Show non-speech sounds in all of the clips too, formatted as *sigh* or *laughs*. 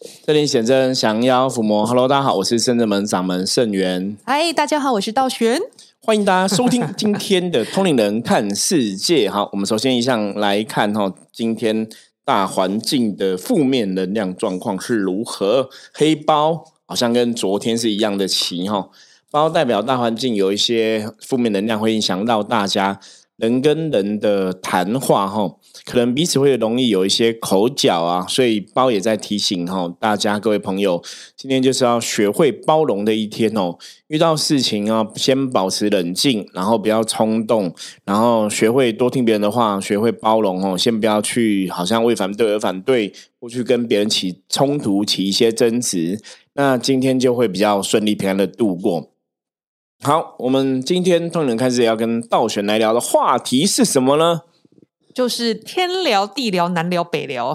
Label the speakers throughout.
Speaker 1: 这里显真降妖伏魔，Hello，大家好，我是圣正门掌门圣元。
Speaker 2: 嗨，大家好，我是道玄。
Speaker 1: 欢迎大家收听今天的通灵人看世界。好，我们首先一项来看哈，今天大环境的负面能量状况是如何？黑包好像跟昨天是一样的旗哈，包代表大环境有一些负面能量会影响到大家。人跟人的谈话，哈，可能彼此会容易有一些口角啊，所以包也在提醒哈大家，各位朋友，今天就是要学会包容的一天哦。遇到事情啊，先保持冷静，然后不要冲动，然后学会多听别人的话，学会包容哦。先不要去好像为反对而反对，或去跟别人起冲突、起一些争执，那今天就会比较顺利平安的度过。好，我们今天通人开始要跟道玄来聊的话题是什么呢？
Speaker 2: 就是天聊、地聊、南聊、*laughs* *laughs* 北聊，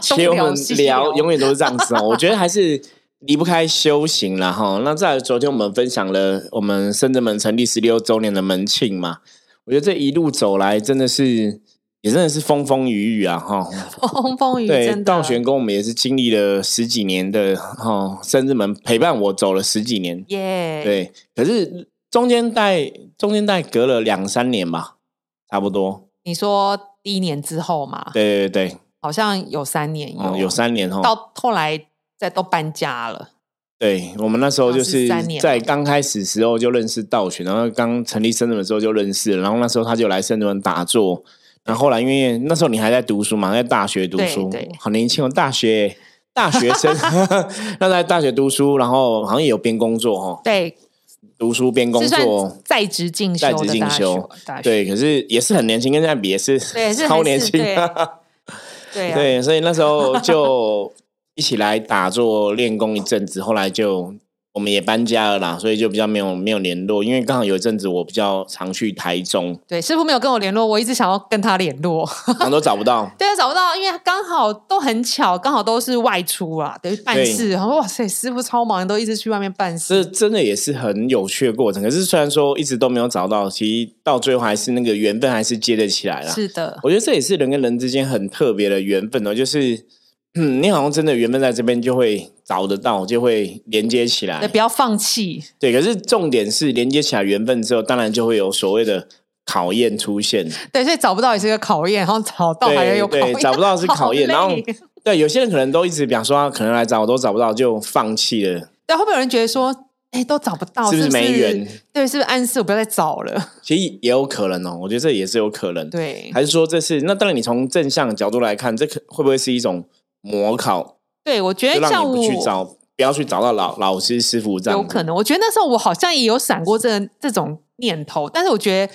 Speaker 1: 其实我们聊永远都是这样子哦。我觉得还是离不开修行了哈。那在昨天我们分享了我们深圳门成立十六周年的门庆嘛，我觉得这一路走来真的是。也真的是风风雨雨啊，哈，*laughs*
Speaker 2: 风风雨雨。
Speaker 1: 对，道玄跟我们也是经历了十几年的哈，生日们陪伴我走了十几年，
Speaker 2: 耶。
Speaker 1: 对，可是中间带中间带隔了两三年吧，差不多。
Speaker 2: 你说第一年之后嘛？
Speaker 1: 对对对，
Speaker 2: 好像有三年，有
Speaker 1: 有三年哈。
Speaker 2: 到后来再都搬家了。
Speaker 1: 对我们那时候就是在刚开始时候就认识道玄，然后刚成立生日的时候就认识，然后那时候他就来生日门打坐。然后后来，因为那时候你还在读书嘛，在大学读书，好年轻哦，大学大学生，*laughs* 那在大学读书，然后好像也有边工作哦，
Speaker 2: 对，
Speaker 1: 读书边工作，
Speaker 2: 在职进修，
Speaker 1: 在职进修，对，可是也是很年轻，跟现在比也是超年轻，*laughs*
Speaker 2: 对
Speaker 1: 对，所以那时候就一起来打坐练功一阵子，后来就。我们也搬家了啦，所以就比较没有没有联络。因为刚好有一阵子我比较常去台中，
Speaker 2: 对师傅没有跟我联络，我一直想要跟他联络，
Speaker 1: 都找不到。*laughs*
Speaker 2: 对，找不到，因为刚好都很巧，刚好都是外出啊，等于办事。然后哇塞，师傅超忙，都一直去外面办事。
Speaker 1: 这真的也是很有趣的过程。可是虽然说一直都没有找到，其实到最后还是那个缘分还是接得起来了。
Speaker 2: 是的，
Speaker 1: 我觉得这也是人跟人之间很特别的缘分哦，就是。嗯，*clears throat* 你好像真的缘分在这边就会找得到，就会连接起来。
Speaker 2: 对，不要放弃。
Speaker 1: 对，可是重点是连接起来缘分之后，当然就会有所谓的考验出现。
Speaker 2: 对，所以找不到也是个考验，然后找到还要有考验。
Speaker 1: 找不到是考验，然后对有些人可能都一直比方说，可能来找我都找不到，就放弃了。
Speaker 2: 对，会不会有人觉得说，哎，都找不到，
Speaker 1: 是不是没缘？
Speaker 2: 对，是不是暗示我不要再找了？
Speaker 1: 其实也有可能哦，我觉得这也是有可能。
Speaker 2: 对，
Speaker 1: 还是说这是那？当然，你从正向的角度来看，这可会不会是一种？模考，
Speaker 2: 对我觉得像我
Speaker 1: 去找，不要去找到老老师师傅这样，
Speaker 2: 有可能。我觉得那时候我好像也有闪过这这种念头，但是我觉得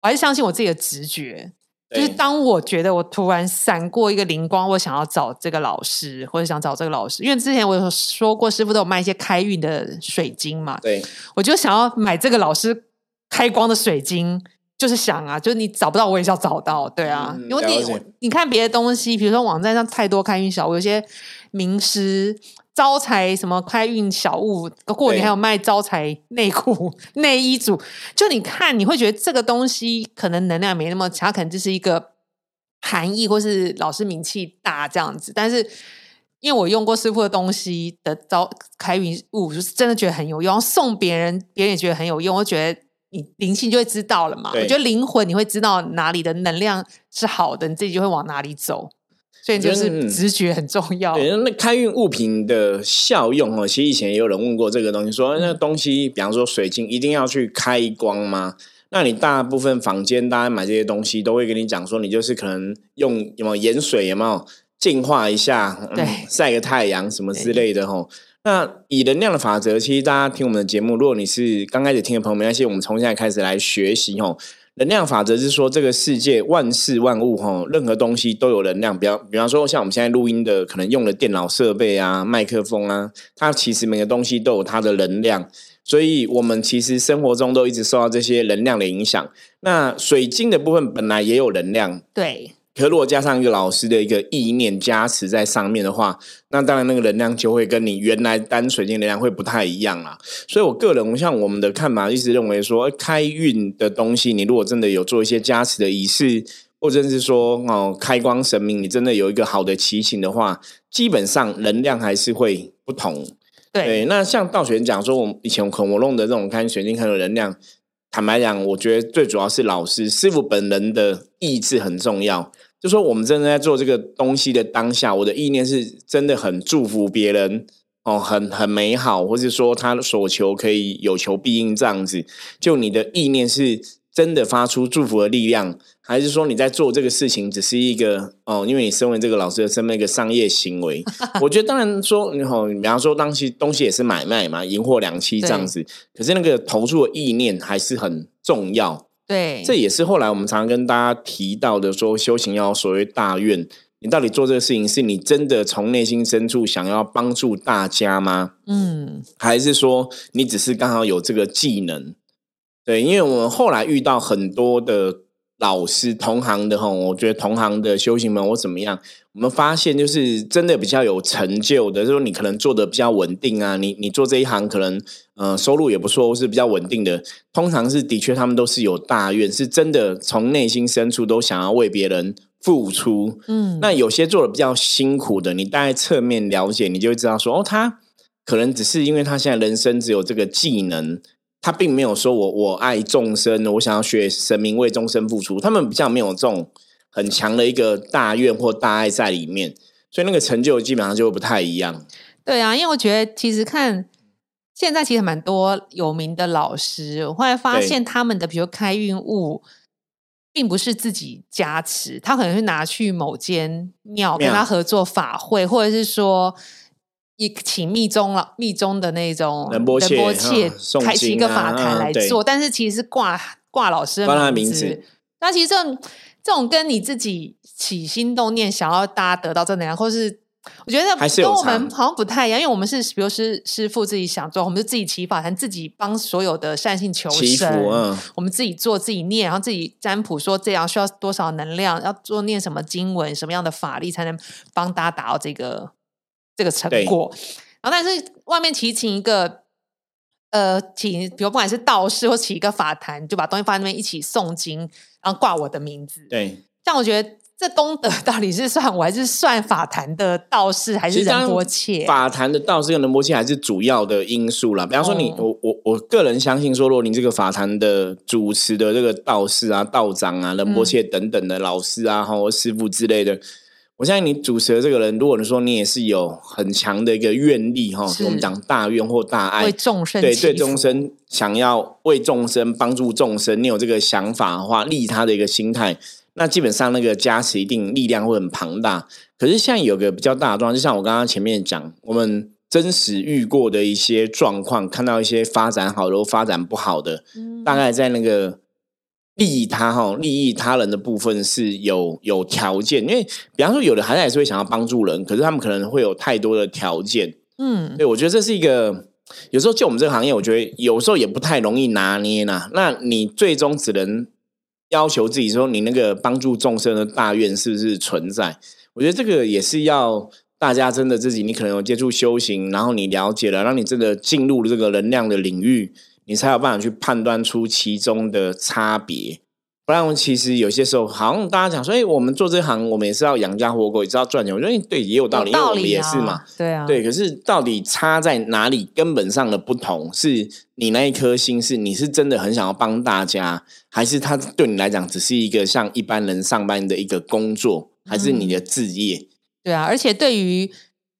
Speaker 2: 我还是相信我自己的直觉。就是当我觉得我突然闪过一个灵光，我想要找这个老师，或者想找这个老师，因为之前我有说过，师傅都有卖一些开运的水晶嘛，
Speaker 1: 对，
Speaker 2: 我就想要买这个老师开光的水晶。就是想啊，就是你找不到，我也是要找到，对啊。因为你你看别的东西，比如说网站上太多开运小物，有些名师招财什么开运小物，过年还有卖招财内裤、*laughs* 内衣组。就你看，你会觉得这个东西可能能量没那么强，可能就是一个含义，或是老师名气大这样子。但是因为我用过师傅的东西的招开运物，就是真的觉得很有用，送别人，别人也觉得很有用，我觉得。你灵性就会知道了嘛？我觉得灵魂你会知道哪里的能量是好的，你自己就会往哪里走。所以就是直觉很重要。
Speaker 1: 那开运物品的效用哦，其实以前也有人问过这个东西，说那东西，比方说水晶，一定要去开光吗？那你大部分房间大家买这些东西，都会跟你讲说，你就是可能用有没有盐水，有没有净化一下，
Speaker 2: 对，
Speaker 1: 晒个太阳什么之类的哈。那以能量的法则，其实大家听我们的节目，如果你是刚开始听的朋友，没关系，我们从现在开始来学习吼。能量法则是说，这个世界万事万物哈，任何东西都有能量。比方比方说，像我们现在录音的，可能用的电脑设备啊、麦克风啊，它其实每个东西都有它的能量。所以，我们其实生活中都一直受到这些能量的影响。那水晶的部分本来也有能量，
Speaker 2: 对。
Speaker 1: 可如果加上一个老师的一个意念加持在上面的话，那当然那个能量就会跟你原来单水晶能量会不太一样啦。所以我个人像我们的看法，一直认为说开运的东西，你如果真的有做一些加持的仪式，或者是说哦开光神明，你真的有一个好的祈请的话，基本上能量还是会不同。
Speaker 2: 对，
Speaker 1: 那像道玄讲说，我以前可能我弄的这种看水晶看的能量，坦白讲，我觉得最主要是老师师傅本人的意志很重要。就说我们真的在做这个东西的当下，我的意念是真的很祝福别人哦，很很美好，或是说他所求可以有求必应这样子。就你的意念是真的发出祝福的力量。还是说你在做这个事情只是一个哦，因为你身为这个老师的身份一个商业行为，*laughs* 我觉得当然说你好，比方说当西东西也是买卖嘛，银货两期这样子，可是那个投注的意念还是很重要。
Speaker 2: 对，
Speaker 1: 这也是后来我们常常跟大家提到的，说修行要所谓大愿，你到底做这个事情是你真的从内心深处想要帮助大家吗？嗯，还是说你只是刚好有这个技能？对，因为我们后来遇到很多的。老师同行的哈，我觉得同行的修行们或怎么样，我们发现就是真的比较有成就的，就是你可能做的比较稳定啊，你你做这一行可能呃收入也不错，或是比较稳定的，通常是的确他们都是有大愿，是真的从内心深处都想要为别人付出。嗯，那有些做的比较辛苦的，你大概侧面了解，你就会知道说哦，他可能只是因为他现在人生只有这个技能。他并没有说我我爱众生，我想要学神明为众生付出。他们比较没有这种很强的一个大愿或大爱在里面，所以那个成就基本上就不太一样。
Speaker 2: 对啊，因为我觉得其实看现在其实蛮多有名的老师，我后来发现他们的比如开运物，并不是自己加持，他可能会拿去某间庙跟他合作法会，或者是说。一请密宗了，密宗的那种
Speaker 1: 仁波切
Speaker 2: 开启一个法坛来做，但是其实是挂挂老师的名字。那其实这种这种跟你自己起心动念，想要大家得到正能量，或是我觉得跟我们好像不太一样，因为我们是比如师师傅自己想做，我们就自己起法坛，自己帮所有的善性求生，我们自己做自己念，然后自己占卜说这样需要多少能量，要做念什么经文，什么样的法力才能帮大家达到这个。这个成果，然后但是外面提请一个，呃，请比如不管是道士或起一个法坛，就把东西放在那边一起诵经，然后挂我的名字。
Speaker 1: 对，
Speaker 2: 像我觉得这功德 *laughs* 到底是算我还是算法坛的道士还是仁波切？
Speaker 1: 法坛的道士跟仁波切还是主要的因素啦。比方说你，我我我个人相信说，如果你这个法坛的主持的这个道士啊、道长啊、仁波切等等的老师啊、或师傅之类的。我相信你主持的这个人，如果你说你也是有很强的一个愿力哈，我们讲大愿或大爱，
Speaker 2: 为众生
Speaker 1: 对对众生想要为众生帮助众生，你有这个想法的话，利他的一个心态，那基本上那个加持一定力量会很庞大。可是现在有个比较大的状况，就像我刚刚前面讲，我们真实遇过的一些状况，看到一些发展好的、发展不好的，大概在那个。利益他哈，利益他人的部分是有有条件，因为比方说有的孩子还是会想要帮助人，可是他们可能会有太多的条件，嗯，对我觉得这是一个有时候就我们这个行业，我觉得有时候也不太容易拿捏呐。那你最终只能要求自己说，你那个帮助众生的大愿是不是存在？我觉得这个也是要大家真的自己，你可能有接触修行，然后你了解了，让你真的进入了这个能量的领域。你才有办法去判断出其中的差别，不然其实有些时候，好像大家讲说，哎，我们做这行，我们也是要养家活口，也是要赚钱。我觉得对，也有道理，因为我们也是嘛，
Speaker 2: 对啊，
Speaker 1: 对。可是到底差在哪里？根本上的不同，是你那一颗心，是你是真的很想要帮大家，还是他对你来讲只是一个像一般人上班的一个工作，还是你的职业？
Speaker 2: 对啊，而且对于。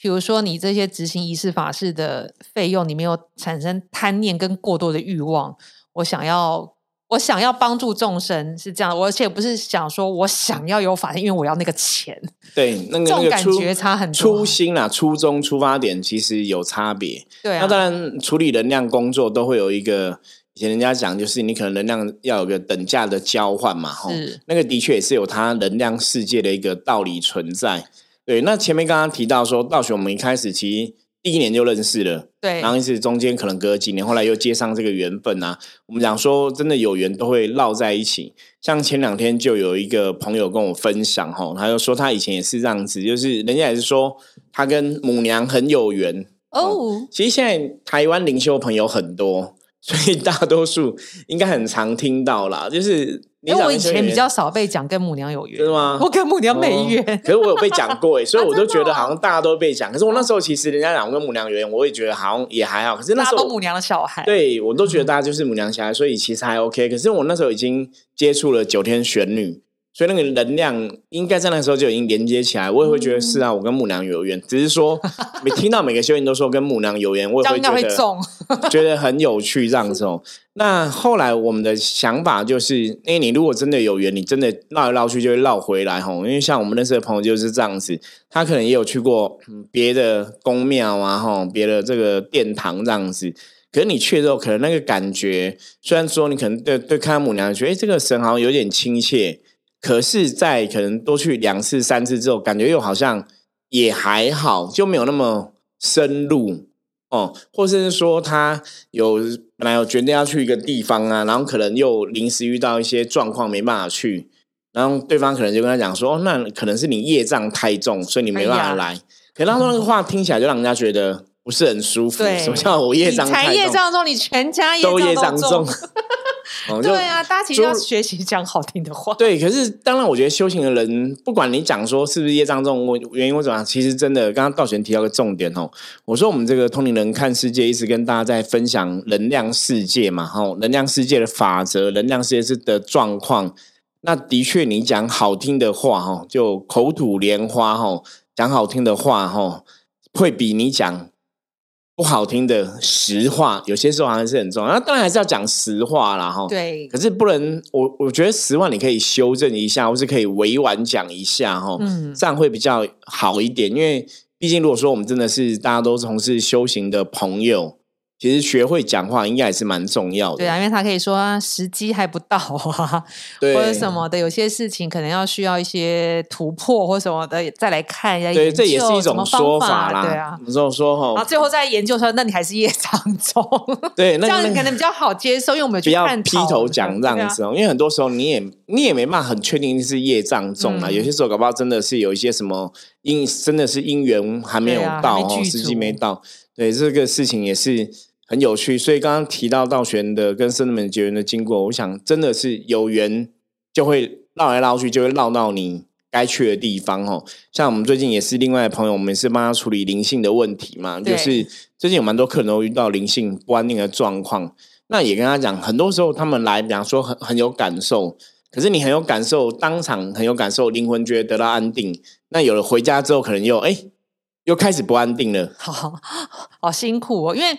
Speaker 2: 比如说，你这些执行仪式法事的费用，你没有产生贪念跟过多的欲望。我想要，我想要帮助众生，是这样。而且不是想说我想要有法因为我要那个钱。
Speaker 1: 对，那个
Speaker 2: 那个感觉差很多。
Speaker 1: 初心啊，初衷、出发点其实有差别。
Speaker 2: 对，
Speaker 1: 那当然处理能量工作都会有一个，以前人家讲就是你可能能量要有个等价的交换嘛。是，那个的确也是有它能量世界的一个道理存在。对，那前面刚刚提到说，道学我们一开始其实第一年就认识了，
Speaker 2: 对，
Speaker 1: 然后一直中间可能隔几年，后来又接上这个缘分啊。我们讲说，真的有缘都会绕在一起。像前两天就有一个朋友跟我分享，哈，他就说他以前也是这样子，就是人家也是说他跟母娘很有缘哦。其实现在台湾灵修朋友很多，所以大多数应该很常听到啦，就是。
Speaker 2: 因为我以前比较少被讲跟母娘有缘，
Speaker 1: 真的吗？*laughs*
Speaker 2: 我跟母娘没缘，
Speaker 1: 可是我有被讲过哎，*laughs* 所以我都觉得好像大家都被讲。可是我那时候其实人家讲我跟母娘有缘，我也觉得好像也还好。可是那时候
Speaker 2: 母娘的小孩，
Speaker 1: 对我都觉得大家就是母娘小孩，所以其实还 OK。可是我那时候已经接触了九天玄女。所以那个能量应该在那时候就已经连接起来，我也会觉得是啊，我跟母娘有缘。只是说，*laughs* 每听到每个修行都说跟母娘有缘，我也会觉得 *laughs* *laughs* 觉得很有趣这样子哦。那后来我们的想法就是，哎，你如果真的有缘，你真的绕来绕去就会绕回来吼。因为像我们认识的朋友就是这样子，他可能也有去过别的宫庙啊，吼，别的这个殿堂这样子。可是你去之后，可能那个感觉，虽然说你可能对对看到母娘，觉得哎，这个神好像有点亲切。可是，在可能多去两次、三次之后，感觉又好像也还好，就没有那么深入哦。或者是说，他有本来有决定要去一个地方啊，然后可能又临时遇到一些状况，没办法去，然后对方可能就跟他讲说：“那可能是你业障太重，所以你没办法来。”可他说那个话听起来就让人家觉得不是很舒服。什么叫我业障太重？
Speaker 2: 业障重，你全家
Speaker 1: 都业障
Speaker 2: 重。*laughs* 对啊，大家其实要学习讲好听的话。
Speaker 1: 对，可是当然，我觉得修行的人，不管你讲说是不是业障重，我原因为什么，其实真的，刚刚道玄提到个重点哦。我说我们这个通灵人看世界，一直跟大家在分享能量世界嘛，哈，能量世界的法则，能量世界是的状况。那的确，你讲好听的话，哈，就口吐莲花，哈，讲好听的话，哈，会比你讲。不好听的实话，有些时候还是很重要。那当然还是要讲实话啦，哈。
Speaker 2: 对。
Speaker 1: 可是不能，我我觉得实话你可以修正一下，或是可以委婉讲一下，哈。嗯。这样会比较好一点，因为毕竟如果说我们真的是大家都从事修行的朋友。其实学会讲话应该也是蛮重要的。
Speaker 2: 对啊，因为他可以说时机还不到啊，或者什么的，有些事情可能要需要一些突破或什么的，再来看一下。
Speaker 1: 对，这也是一种说法啦。
Speaker 2: 对啊，
Speaker 1: 这种说哈，
Speaker 2: 啊，最后再研究说，那你还是业障重。
Speaker 1: 对，
Speaker 2: 这样可能比较好接受，因为我们
Speaker 1: 不要劈头讲这样子哦。因为很多时候你也你也没办法很确定是业障重啊。有些时候搞不好真的是有一些什么因，真的是因缘还没有到哦，时机没到。对，这个事情也是。很有趣，所以刚刚提到道玄的跟圣人们结缘的经过，我想真的是有缘就会绕来绕去，就会绕到你该去的地方哦。像我们最近也是另外的朋友，我们是帮他处理灵性的问题嘛，就是最近有蛮多客人都遇到灵性不安定的状况，那也跟他讲，很多时候他们来比方说很很有感受，可是你很有感受，当场很有感受，灵魂觉得得到安定，那有了回家之后，可能又哎又开始不安定了，*laughs*
Speaker 2: 好好辛苦哦，因为。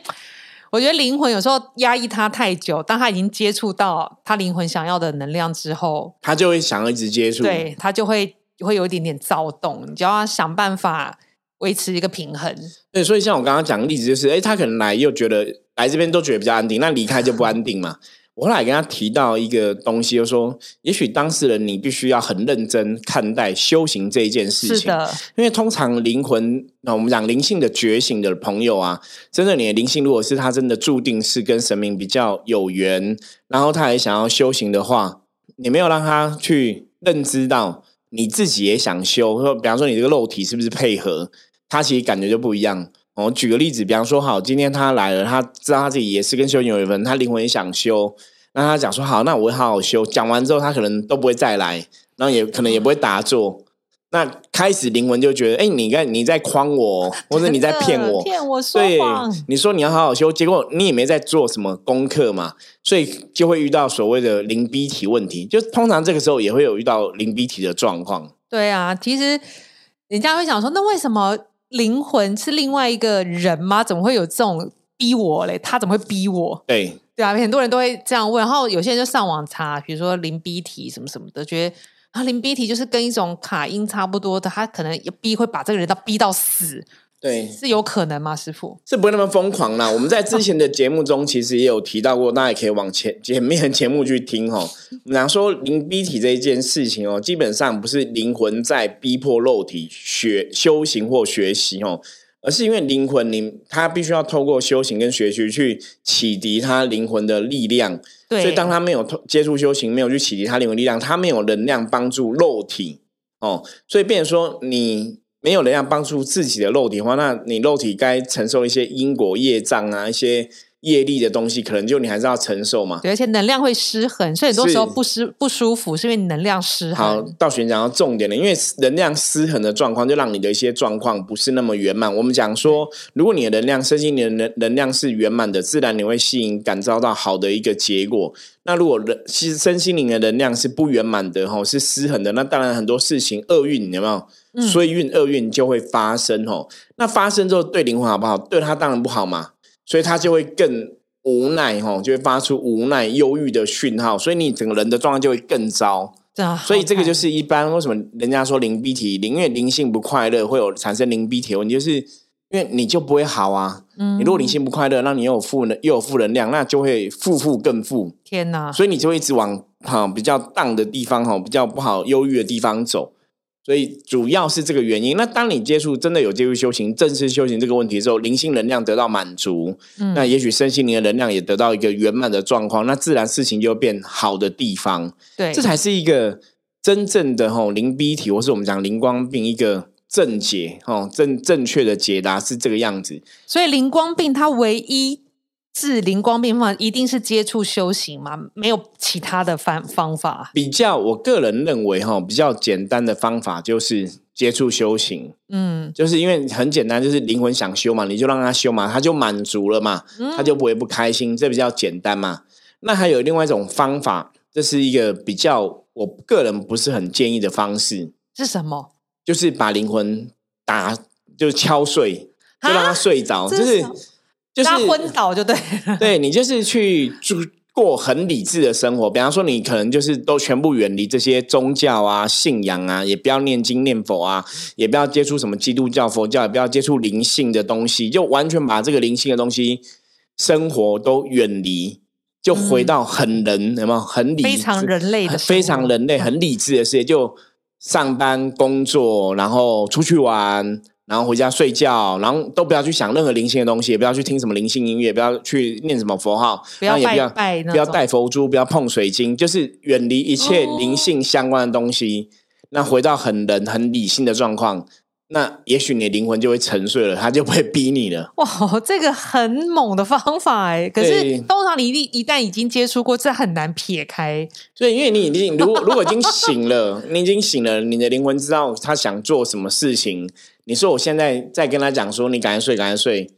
Speaker 2: 我觉得灵魂有时候压抑他太久，当他已经接触到他灵魂想要的能量之后，
Speaker 1: 他就会想要一直接触，
Speaker 2: 对他就会会有一点点躁动，你就要想办法维持一个平衡。
Speaker 1: 对，所以像我刚刚讲的例子，就是哎，他可能来又觉得来这边都觉得比较安定，那离开就不安定嘛。我后来跟他提到一个东西，就说，也许当事人你必须要很认真看待修行这一件事情，
Speaker 2: 是的，
Speaker 1: 因为通常灵魂，那我们讲灵性的觉醒的朋友啊，真的你的灵性如果是他真的注定是跟神明比较有缘，然后他也想要修行的话，你没有让他去认知到你自己也想修，说比方说你这个肉体是不是配合，他其实感觉就不一样。我举个例子，比方说，好，今天他来了，他知道他自己也是跟修行有缘分，他灵魂也想修，那他讲说好，那我会好好修。讲完之后，他可能都不会再来，然后也可能也不会打坐。那开始灵魂就觉得，哎，你在你在诓我，或者你在骗我，
Speaker 2: 骗我说谎。
Speaker 1: 你说你要好好修，结果你也没在做什么功课嘛，所以就会遇到所谓的灵逼体问题。就通常这个时候也会有遇到灵逼体的状况。
Speaker 2: 对啊，其实人家会想说，那为什么？灵魂是另外一个人吗？怎么会有这种逼我嘞？他怎么会逼我？
Speaker 1: 对
Speaker 2: 对啊，很多人都会这样问。然后有些人就上网查，比如说零逼体什么什么的，觉得啊零逼体就是跟一种卡音差不多的，他可能逼会把这个人到逼到死。
Speaker 1: 对，
Speaker 2: 是有可能吗？师傅
Speaker 1: 是不会那么疯狂啦。*laughs* 我们在之前的节目中其实也有提到过，大家也可以往前前面节目去听哦。我们讲说灵逼体这一件事情哦，基本上不是灵魂在逼迫肉体学修行或学习哦，而是因为灵魂灵他必须要透过修行跟学习去启迪他灵魂的力量。
Speaker 2: 对，
Speaker 1: 所以当他没有接触修行，没有去启迪他灵魂力量，他没有能量帮助肉体哦，所以变成说你。没有人要帮助自己的肉体的话，那你肉体该承受一些因果业障啊，一些业力的东西，可能就你还是要承受嘛。
Speaker 2: 对，而且能量会失衡，所以很多时候不失不舒服，是因为你能量失衡。
Speaker 1: 好，道玄讲到重点了，因为能量失衡的状况，就让你的一些状况不是那么圆满。我们讲说，如果你的能量、身心的能能量是圆满的，自然你会吸引、感召到好的一个结果。那如果人其实身心灵的能量是不圆满的，吼，是失衡的，那当然很多事情厄运有没有？衰运、厄运就会发生，哦。那发生之后对灵魂好不好？对他当然不好嘛。所以他就会更无奈哦，就会发出无奈、忧郁的讯号，所以你整个人的状态就会更糟。所以这个就是一般为什么人家说灵逼体，因为灵性不快乐会有产生灵逼体问题，就是因为你就不会好啊。嗯，你如果灵性不快乐，那你又有负能又有负能量，那就会负负更负。
Speaker 2: 天哪！
Speaker 1: 所以你就会一直往哈比较荡的地方哈，比较不好、忧郁的地方走。所以主要是这个原因。那当你接触真的有接触修行、正式修行这个问题之后，灵性能量得到满足，嗯那也许身心灵的能量也得到一个圆满的状况，那自然事情就变好的地方。
Speaker 2: 对，
Speaker 1: 这才是一个真正的吼灵逼体，或是我们讲灵光病一个正解哦，正正确的解答是这个样子。
Speaker 2: 所以灵光病它唯一。治灵光病方一定是接触修行吗？没有其他的方方法？
Speaker 1: 比较，我个人认为哈，比较简单的方法就是接触修行。嗯，就是因为很简单，就是灵魂想修嘛，你就让他修嘛，他就满足了嘛，他就不会不开心，这比较简单嘛。那还有另外一种方法，这是一个比较我个人不是很建议的方式。
Speaker 2: 是什么？
Speaker 1: 就是把灵魂打，就是敲碎，就让他睡着，就是。
Speaker 2: 就是昏倒就对，
Speaker 1: 对你就是去过很理智的生活。比方说，你可能就是都全部远离这些宗教啊、信仰啊，也不要念经念佛啊，也不要接触什么基督教、佛教，也不要接触灵性的东西，就完全把这个灵性的东西生活都远离，就回到很人，有没有很理
Speaker 2: 非常人类的、
Speaker 1: 非常人类很理智的世界，就上班工作，然后出去玩。然后回家睡觉，然后都不要去想任何灵性的东西，也不要去听什么灵性音乐，不要去念什么佛号，
Speaker 2: 不要
Speaker 1: 拜
Speaker 2: 拜，
Speaker 1: 不要戴佛珠，不要碰水晶，就是远离一切灵性相关的东西。那回到很人、很理性的状况。那也许你的灵魂就会沉睡了，他就不会逼你了。
Speaker 2: 哇，这个很猛的方法哎！*laughs* 可是通常你一一旦已经接触过，这很难撇开。
Speaker 1: 所以，因为你已经如果如果已经醒了，*laughs* 你已经醒了，你的灵魂知道他想做什么事情。你说我现在在跟他讲说，你赶快睡，赶快睡。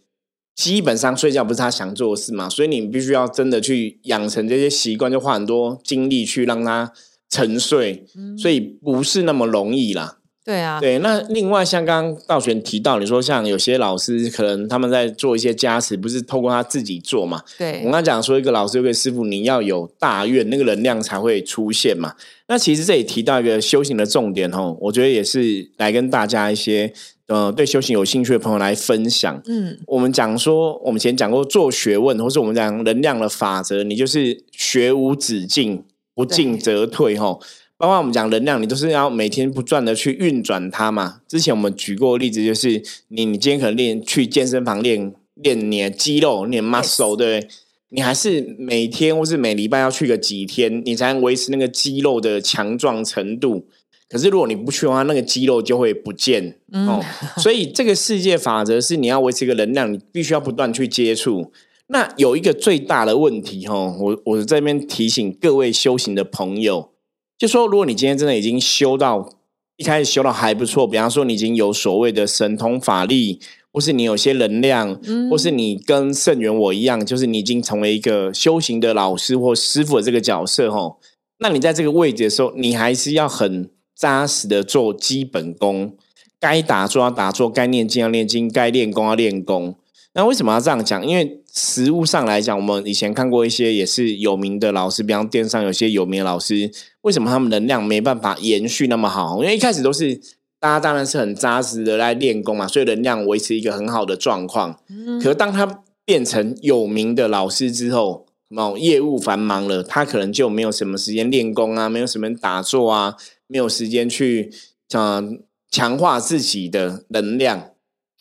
Speaker 1: 基本上睡觉不是他想做的事嘛，所以你必须要真的去养成这些习惯，就花很多精力去让他沉睡，所以不是那么容易啦。
Speaker 2: 对啊，
Speaker 1: 对，那另外像刚刚道玄提到，你说像有些老师可能他们在做一些加持，不是透过他自己做嘛？
Speaker 2: 对，
Speaker 1: 我刚讲说一个老师，一个师傅，你要有大愿，那个能量才会出现嘛。那其实这里提到一个修行的重点哦，我觉得也是来跟大家一些呃对修行有兴趣的朋友来分享。嗯，我们讲说，我们前讲过做学问，或是我们讲能量的法则，你就是学无止境，不进则退，哈。包括我们讲能量，你都是要每天不断的去运转它嘛。之前我们举过例子，就是你你今天可能练去健身房练练你的肌肉，练 muscle，对不对？你还是每天或是每礼拜要去个几天，你才能维持那个肌肉的强壮程度。可是如果你不去的话，那个肌肉就会不见哦。所以这个世界法则是你要维持一个能量，你必须要不断去接触。那有一个最大的问题哦，我我这边提醒各位修行的朋友。就说，如果你今天真的已经修到一开始修到还不错，比方说你已经有所谓的神通法力，或是你有些能量，或是你跟圣元我一样，就是你已经成为一个修行的老师或师傅的这个角色吼，那你在这个位置的时候，你还是要很扎实的做基本功，该打坐要打坐，该念经要念经，该练功要练功。那为什么要这样讲？因为实物上来讲，我们以前看过一些也是有名的老师，比方电商有些有名的老师，为什么他们能量没办法延续那么好？因为一开始都是大家当然是很扎实的来练功嘛，所以能量维持一个很好的状况。嗯，可当他变成有名的老师之后，哦，业务繁忙了，他可能就没有什么时间练功啊，没有什么打坐啊，没有时间去嗯强化自己的能量，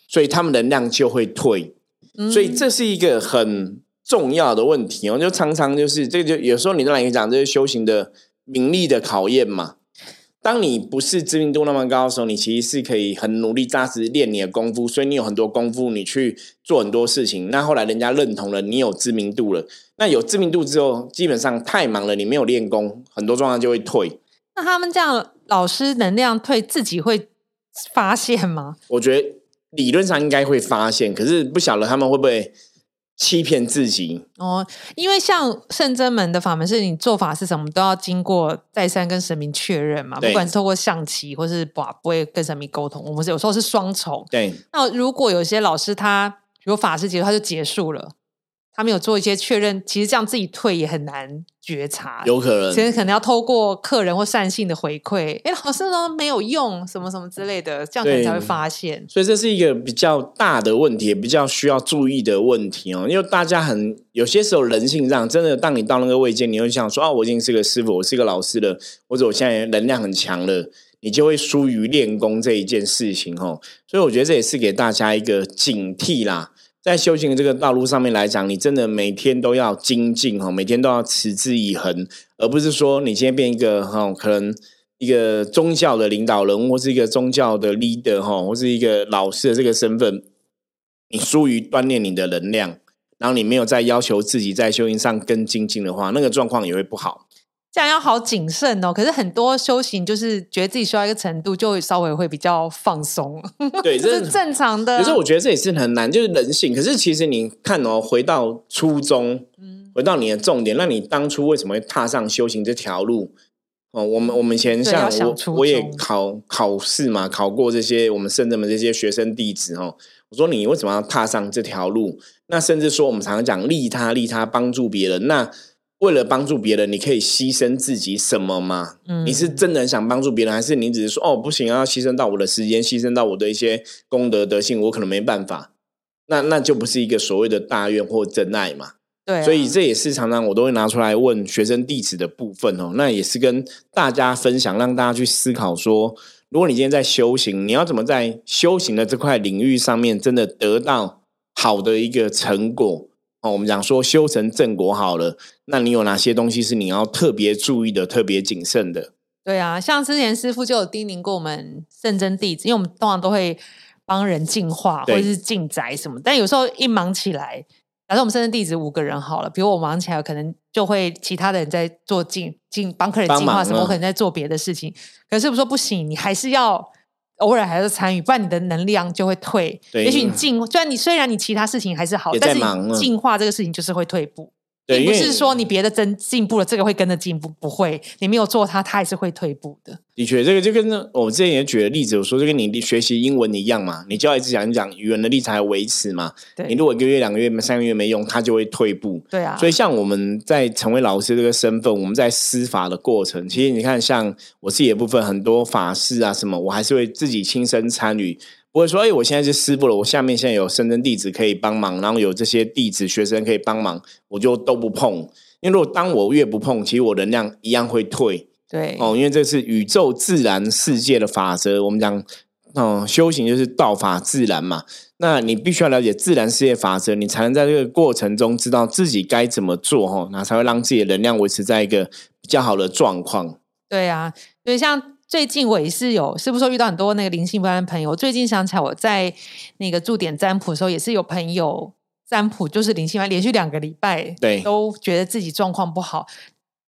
Speaker 1: 所以他们能量就会退。所以这是一个很重要的问题哦，就常常就是这个，就有时候你都来讲，这是修行的名利的考验嘛。当你不是知名度那么高的时候，你其实是可以很努力扎实练你的功夫，所以你有很多功夫，你去做很多事情。那后来人家认同了，你有知名度了。那有知名度之后，基本上太忙了，你没有练功，很多状况就会退。
Speaker 2: 那他们这样，老师能量退，自己会发现吗？
Speaker 1: 我觉得理论上应该会发现，可是不晓得他们会不会。欺骗自己
Speaker 2: 哦，因为像圣真门的法门，是你做法是什么都要经过再三跟神明确认嘛，不管是透过象棋或是把不会跟神明沟通，我们有时候是双重。
Speaker 1: 对，
Speaker 2: 那如果有些老师他比如法师结束他就结束了。他没有做一些确认，其实这样自己退也很难觉察，
Speaker 1: 有可能，
Speaker 2: 其实可能要透过客人或善性的回馈，哎，老师说没有用，什么什么之类的，这样可能才会发现。
Speaker 1: 所以这是一个比较大的问题，比较需要注意的问题哦。因为大家很有些时候人性上，真的，当你到那个位阶，你会想说，哦，我已经是个师傅，我是一个老师了，或者我现在能量很强了，你就会疏于练功这一件事情哦。所以我觉得这也是给大家一个警惕啦。在修行的这个道路上面来讲，你真的每天都要精进哈，每天都要持之以恒，而不是说你今天变一个哈，可能一个宗教的领导人，或是一个宗教的 leader 哈，或是一个老师的这个身份，你疏于锻炼你的能量，然后你没有在要求自己在修行上更精进的话，那个状况也会不好。
Speaker 2: 这样要好谨慎哦。可是很多修行就是觉得自己修到一个程度，就稍微会比较放松。*laughs*
Speaker 1: 对，
Speaker 2: 这是正常的。
Speaker 1: 可是我觉得这也是很难，就是人性。可是其实你看哦，回到初衷，回到你的重点，那你当初为什么会踏上修行这条路？哦，我们我们以前像我我也考考试嘛，考过这些我们圣人的这些学生弟子哦。我说你为什么要踏上这条路？那甚至说我们常常讲利他，利他帮助别人，那。为了帮助别人，你可以牺牲自己什么吗？你是真的想帮助别人，还是你只是说哦不行，要牺牲到我的时间，牺牲到我的一些功德德性，我可能没办法。那那就不是一个所谓的大愿或真爱嘛？
Speaker 2: 对，
Speaker 1: 所以这也是常常我都会拿出来问学生弟子的部分哦。那也是跟大家分享，让大家去思考说，如果你今天在修行，你要怎么在修行的这块领域上面，真的得到好的一个成果？哦，我们讲说修成正果好了，那你有哪些东西是你要特别注意的、特别谨慎的？
Speaker 2: 对啊，像之前师傅就有叮咛过我们圣真弟子，因为我们通常都会帮人净化或者是进宅什么，但有时候一忙起来，假设我们圣真弟子五个人好了，比如我忙起来，可能就会其他的人在做净净帮客人净化什么，我可能在做别的事情。可是我说不行，你还是要。偶尔还是参与，不然你的能量就会退。也许你进，虽然你虽然你其他事情还是好，但是进化这个事情就是会退步。并不是说你别的真进步了，这个会跟着进步，不会。你没有做它，它还是会退步的。
Speaker 1: 的确，这个就跟我之前也举的例子，我说就跟你学习英文一样嘛。你就要一直讲讲语言的力才维持嘛。你如果一个月、两个月、三个月没用，它就会退步。
Speaker 2: 对啊。
Speaker 1: 所以像我们在成为老师这个身份，我们在司法的过程，其实你看，像我自己的部分，很多法事啊什么，我还是会自己亲身参与。不会说，哎，我现在是师傅了，我下面现在有深圳弟子可以帮忙，然后有这些弟子学生可以帮忙，我就都不碰。因为如果当我越不碰，其实我能量一样会退。
Speaker 2: 对，
Speaker 1: 哦，因为这是宇宙自然世界的法则。我们讲，嗯，修行就是道法自然嘛。那你必须要了解自然世界法则，你才能在这个过程中知道自己该怎么做，哈，那才会让自己的能量维持在一个比较好的状况。
Speaker 2: 对啊，所以像。最近我也是有，是不是说遇到很多那个灵性不安的朋友？最近想起来，我在那个驻点占卜的时候，也是有朋友占卜，就是灵性不安，连续两个礼拜，
Speaker 1: 对，
Speaker 2: 都觉得自己状况不好，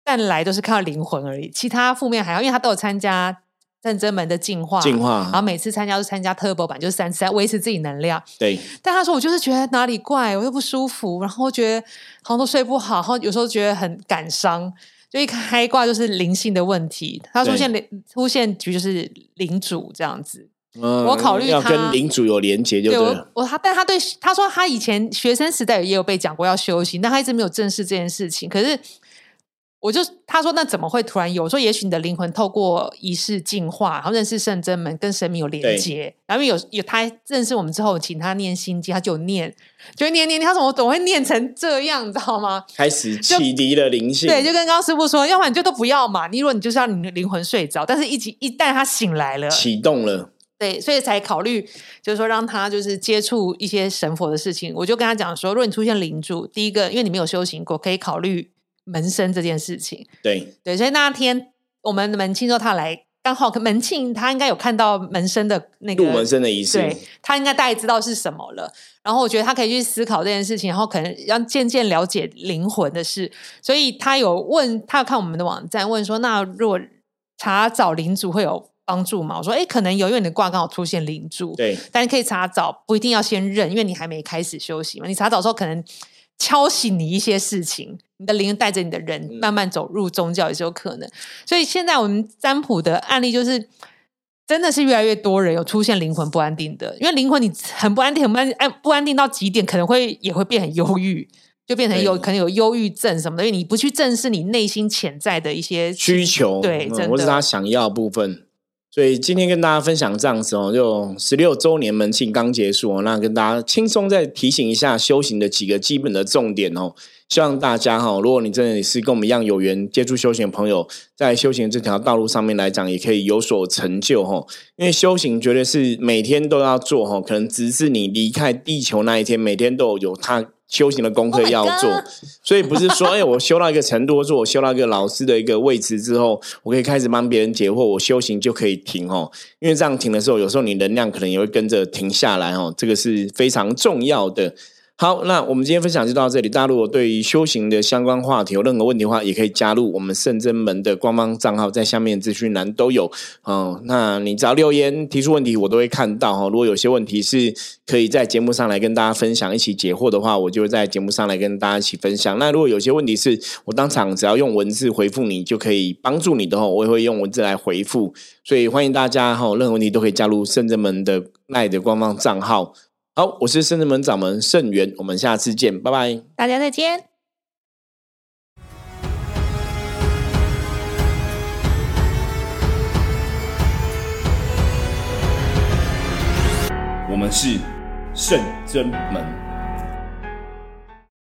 Speaker 2: 但来都是看到灵魂而已，其他负面还好，因为他都有参加战争门的进化，
Speaker 1: 进化，
Speaker 2: 然后每次参加都参加 turbo 版，就是三次维持自己能量。
Speaker 1: 对，
Speaker 2: 但他说我就是觉得哪里怪，我又不舒服，然后觉得好像都睡不好，然后有时候觉得很感伤。就一开挂就是灵性的问题，他出现灵出现局就是领主这样子。我考虑
Speaker 1: 要跟领主有连接，就对。
Speaker 2: 我他，但他对他说，他以前学生时代也有被讲过要修行，但他一直没有正视这件事情。可是。我就他说那怎么会突然有？我说也许你的灵魂透过仪式进化，然后认识圣真门，跟神明有连接。然后有有他认识我们之后，请他念心经，他就念，就念念念。他怎么总会念成这样？你知道吗？
Speaker 1: 开始启迪了灵性。
Speaker 2: 对，就跟刚刚师傅说，要不然你就都不要嘛。你如果你就是要你的灵魂睡着，但是一起一旦他醒来了，
Speaker 1: 启动了，
Speaker 2: 对，所以才考虑就是说让他就是接触一些神佛的事情。我就跟他讲说，如果你出现灵柱，第一个因为你没有修行过，可以考虑。门生这件事情，
Speaker 1: 对
Speaker 2: 对，所以那天我们门庆之后，他来刚好门庆他应该有看到门生的那个
Speaker 1: 入门生的仪式，
Speaker 2: 对他应该大概知道是什么了。然后我觉得他可以去思考这件事情，然后可能要渐渐了解灵魂的事。所以他有问他有看我们的网站，问说那如果查找灵主会有帮助吗？我说哎，可能有，因为你的卦刚好出现灵主，
Speaker 1: 对，
Speaker 2: 但是可以查找，不一定要先认，因为你还没开始休息嘛。你查找的时候可能。敲醒你一些事情，你的灵带着你的人慢慢走入宗教也是有可能。所以现在我们占卜的案例就是，真的是越来越多人有出现灵魂不安定的，因为灵魂你很不安定，很不安安不安定到极点，可能会也会变很忧郁，就变成有可能有忧郁症什么的，因为你不去正视你内心潜在的一些
Speaker 1: 需求，
Speaker 2: 对，
Speaker 1: 或是他想要部分。所以今天跟大家分享这样子哦，就十六周年门庆刚结束哦，那跟大家轻松再提醒一下修行的几个基本的重点哦。希望大家哈，如果你真的也是跟我们一样有缘接触修行的朋友，在修行这条道路上面来讲，也可以有所成就哈。因为修行绝对是每天都要做哈，可能直至你离开地球那一天，每天都有它。修行的功课要做，所以不是说，哎，我修到一个程度，做我修到一个老师的一个位置之后，我可以开始帮别人解惑，我修行就可以停哦。因为这样停的时候，有时候你能量可能也会跟着停下来哦，这个是非常重要的。好，那我们今天分享就到这里。大家如果对于修行的相关话题有任何问题的话，也可以加入我们圣真门的官方账号，在下面资讯栏都有。哦，那你只要留言提出问题，我都会看到哈。如果有些问题是可以在节目上来跟大家分享，一起解惑的话，我就会在节目上来跟大家一起分享。那如果有些问题是我当场只要用文字回复你就可以帮助你的话，我也会用文字来回复。所以欢迎大家哈，任何问题都可以加入圣真门的赖的官方账号。好，我是圣人门掌门圣元，我们下次见，拜拜，
Speaker 2: 大家再见。
Speaker 1: 我们是圣真门。